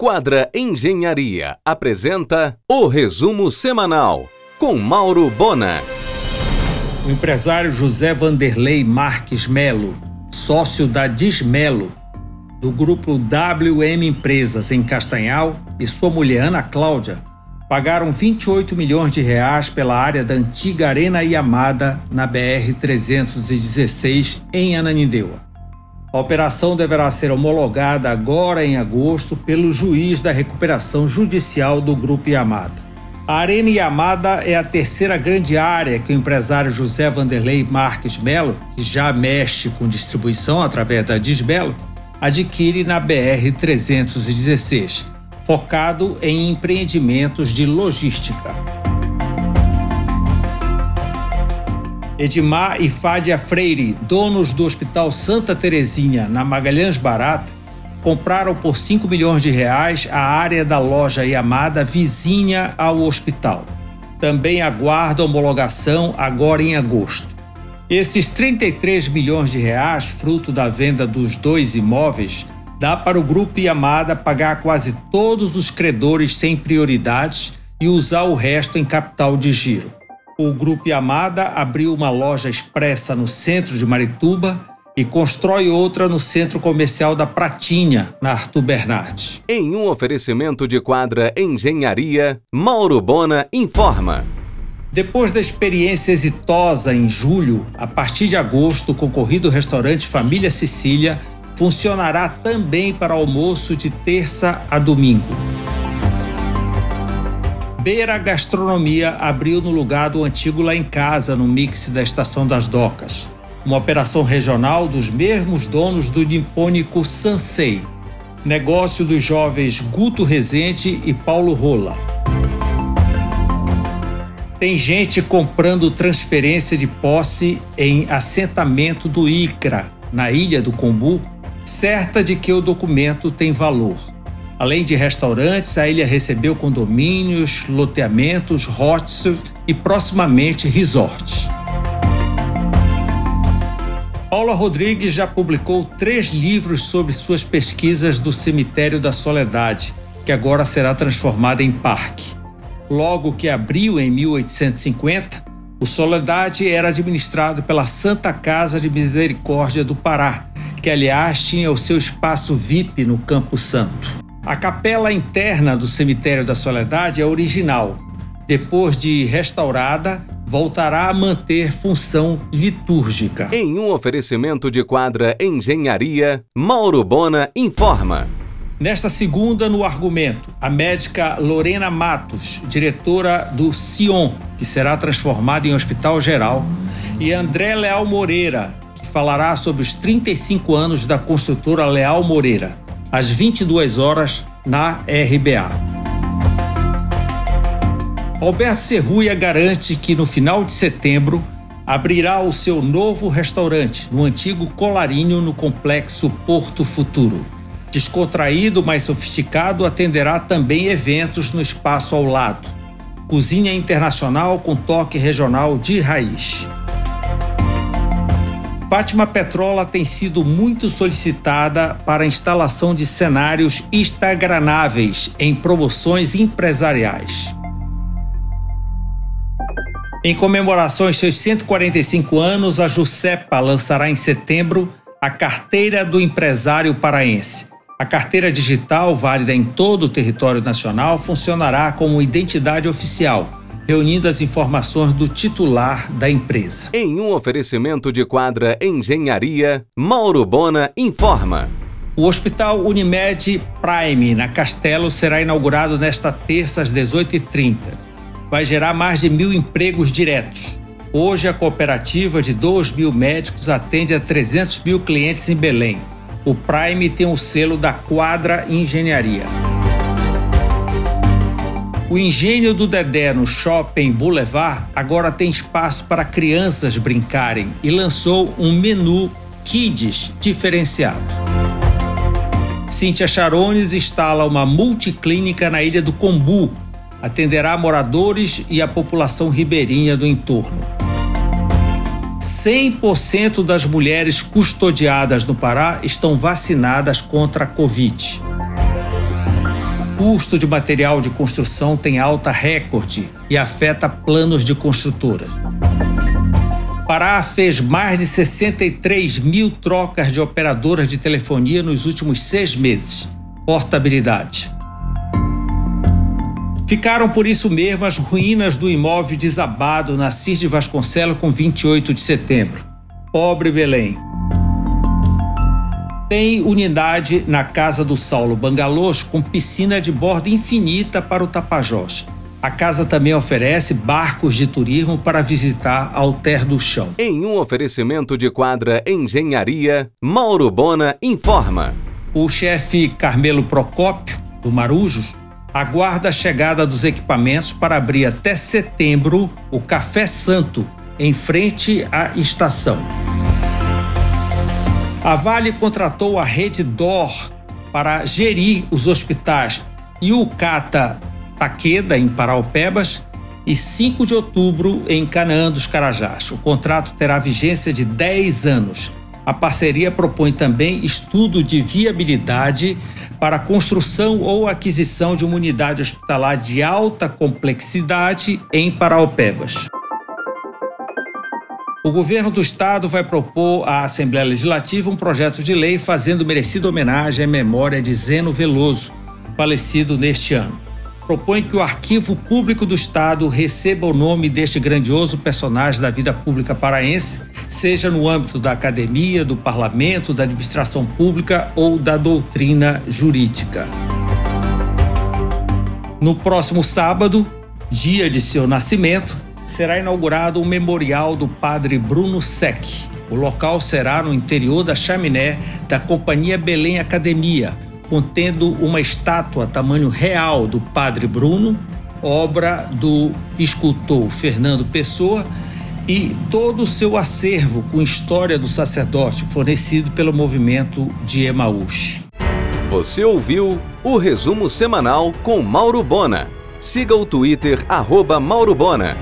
Quadra Engenharia apresenta o resumo semanal com Mauro Bona. O empresário José Vanderlei Marques Melo, sócio da Dismelo, do grupo WM Empresas em Castanhal, e sua mulher Ana Cláudia pagaram 28 milhões de reais pela área da antiga Arena Yamada na BR 316 em Ananindeua. A operação deverá ser homologada agora em agosto pelo juiz da recuperação judicial do Grupo Yamada. A Arena Yamada é a terceira grande área que o empresário José Vanderlei Marques Melo, que já mexe com distribuição através da Disbelo, adquire na BR 316, focado em empreendimentos de logística. Edmar e Fádia Freire, donos do Hospital Santa Terezinha, na Magalhães Barata, compraram por 5 milhões de reais a área da loja Yamada vizinha ao hospital. Também aguarda homologação agora em agosto. Esses 33 milhões de reais, fruto da venda dos dois imóveis, dá para o grupo Yamada pagar quase todos os credores sem prioridades e usar o resto em capital de giro o Grupo Yamada abriu uma loja expressa no centro de Marituba e constrói outra no centro comercial da Pratinha, na Arthur Bernardes. Em um oferecimento de quadra Engenharia, Mauro Bona informa. Depois da experiência exitosa em julho, a partir de agosto, o concorrido restaurante Família Sicília funcionará também para almoço de terça a domingo. Beira Gastronomia abriu no lugar do antigo Lá em Casa, no mix da Estação das Docas. Uma operação regional dos mesmos donos do nipônico Sansei. Negócio dos jovens Guto Rezende e Paulo Rola. Tem gente comprando transferência de posse em assentamento do ICRA, na Ilha do Combu, certa de que o documento tem valor. Além de restaurantes, a ilha recebeu condomínios, loteamentos, hostels e proximamente resorts. Paula Rodrigues já publicou três livros sobre suas pesquisas do Cemitério da Soledade, que agora será transformado em parque. Logo que abriu em 1850, o Soledade era administrado pela Santa Casa de Misericórdia do Pará, que aliás tinha o seu espaço VIP no Campo Santo. A capela interna do Cemitério da Soledade é original. Depois de restaurada, voltará a manter função litúrgica. Em um oferecimento de quadra Engenharia, Mauro Bona informa. Nesta segunda, no argumento, a médica Lorena Matos, diretora do Sion, que será transformado em hospital geral, e André Leal Moreira, que falará sobre os 35 anos da construtora Leal Moreira às 22 horas na RBA. Alberto Serruia garante que no final de setembro abrirá o seu novo restaurante no antigo Colarinho no complexo Porto Futuro. Descontraído, mais sofisticado, atenderá também eventos no espaço ao lado. Cozinha internacional com toque regional de raiz. Fátima Petrola tem sido muito solicitada para a instalação de cenários instagramáveis em promoções empresariais. Em comemoração aos seus 145 anos, a Jusepa lançará em setembro a Carteira do Empresário Paraense. A carteira digital, válida em todo o território nacional, funcionará como identidade oficial reunindo as informações do titular da empresa. Em um oferecimento de quadra Engenharia, Mauro Bona informa. O Hospital Unimed Prime, na Castelo, será inaugurado nesta terça às 18h30. Vai gerar mais de mil empregos diretos. Hoje, a cooperativa de 2 mil médicos atende a 300 mil clientes em Belém. O Prime tem o selo da Quadra Engenharia. O engenho do Dedé no Shopping Boulevard agora tem espaço para crianças brincarem e lançou um menu Kids diferenciado. Cíntia Charones instala uma multiclínica na ilha do Combu. Atenderá moradores e a população ribeirinha do entorno. 100% das mulheres custodiadas no Pará estão vacinadas contra a Covid. Custo de material de construção tem alta recorde e afeta planos de construtoras. Pará fez mais de 63 mil trocas de operadoras de telefonia nos últimos seis meses. Portabilidade. Ficaram por isso mesmo as ruínas do imóvel desabado na Cis de Vasconcelos com 28 de setembro. Pobre Belém. Tem unidade na Casa do Saulo Bangalôs com piscina de borda infinita para o Tapajós. A casa também oferece barcos de turismo para visitar Alter do Chão. Em um oferecimento de quadra Engenharia, Mauro Bona informa. O chefe Carmelo Procópio, do Marujos, aguarda a chegada dos equipamentos para abrir até setembro o Café Santo, em frente à estação. A Vale contratou a rede DOR para gerir os hospitais e o Cata Taqueda, em Paraupebas, e 5 de outubro em Canaã dos Carajás. O contrato terá vigência de 10 anos. A parceria propõe também estudo de viabilidade para construção ou aquisição de uma unidade hospitalar de alta complexidade em Paraupebas. O governo do estado vai propor à Assembleia Legislativa um projeto de lei fazendo merecida homenagem à memória de Zeno Veloso, falecido neste ano. Propõe que o Arquivo Público do Estado receba o nome deste grandioso personagem da vida pública paraense, seja no âmbito da academia, do parlamento, da administração pública ou da doutrina jurídica. No próximo sábado, dia de seu nascimento, será inaugurado o memorial do padre Bruno Sec. O local será no interior da chaminé da Companhia Belém Academia, contendo uma estátua tamanho real do Padre Bruno, obra do escultor Fernando Pessoa, e todo o seu acervo com história do sacerdote fornecido pelo movimento de Emaús. Você ouviu o resumo semanal com Mauro Bona. Siga o Twitter, arroba Mauro Bona.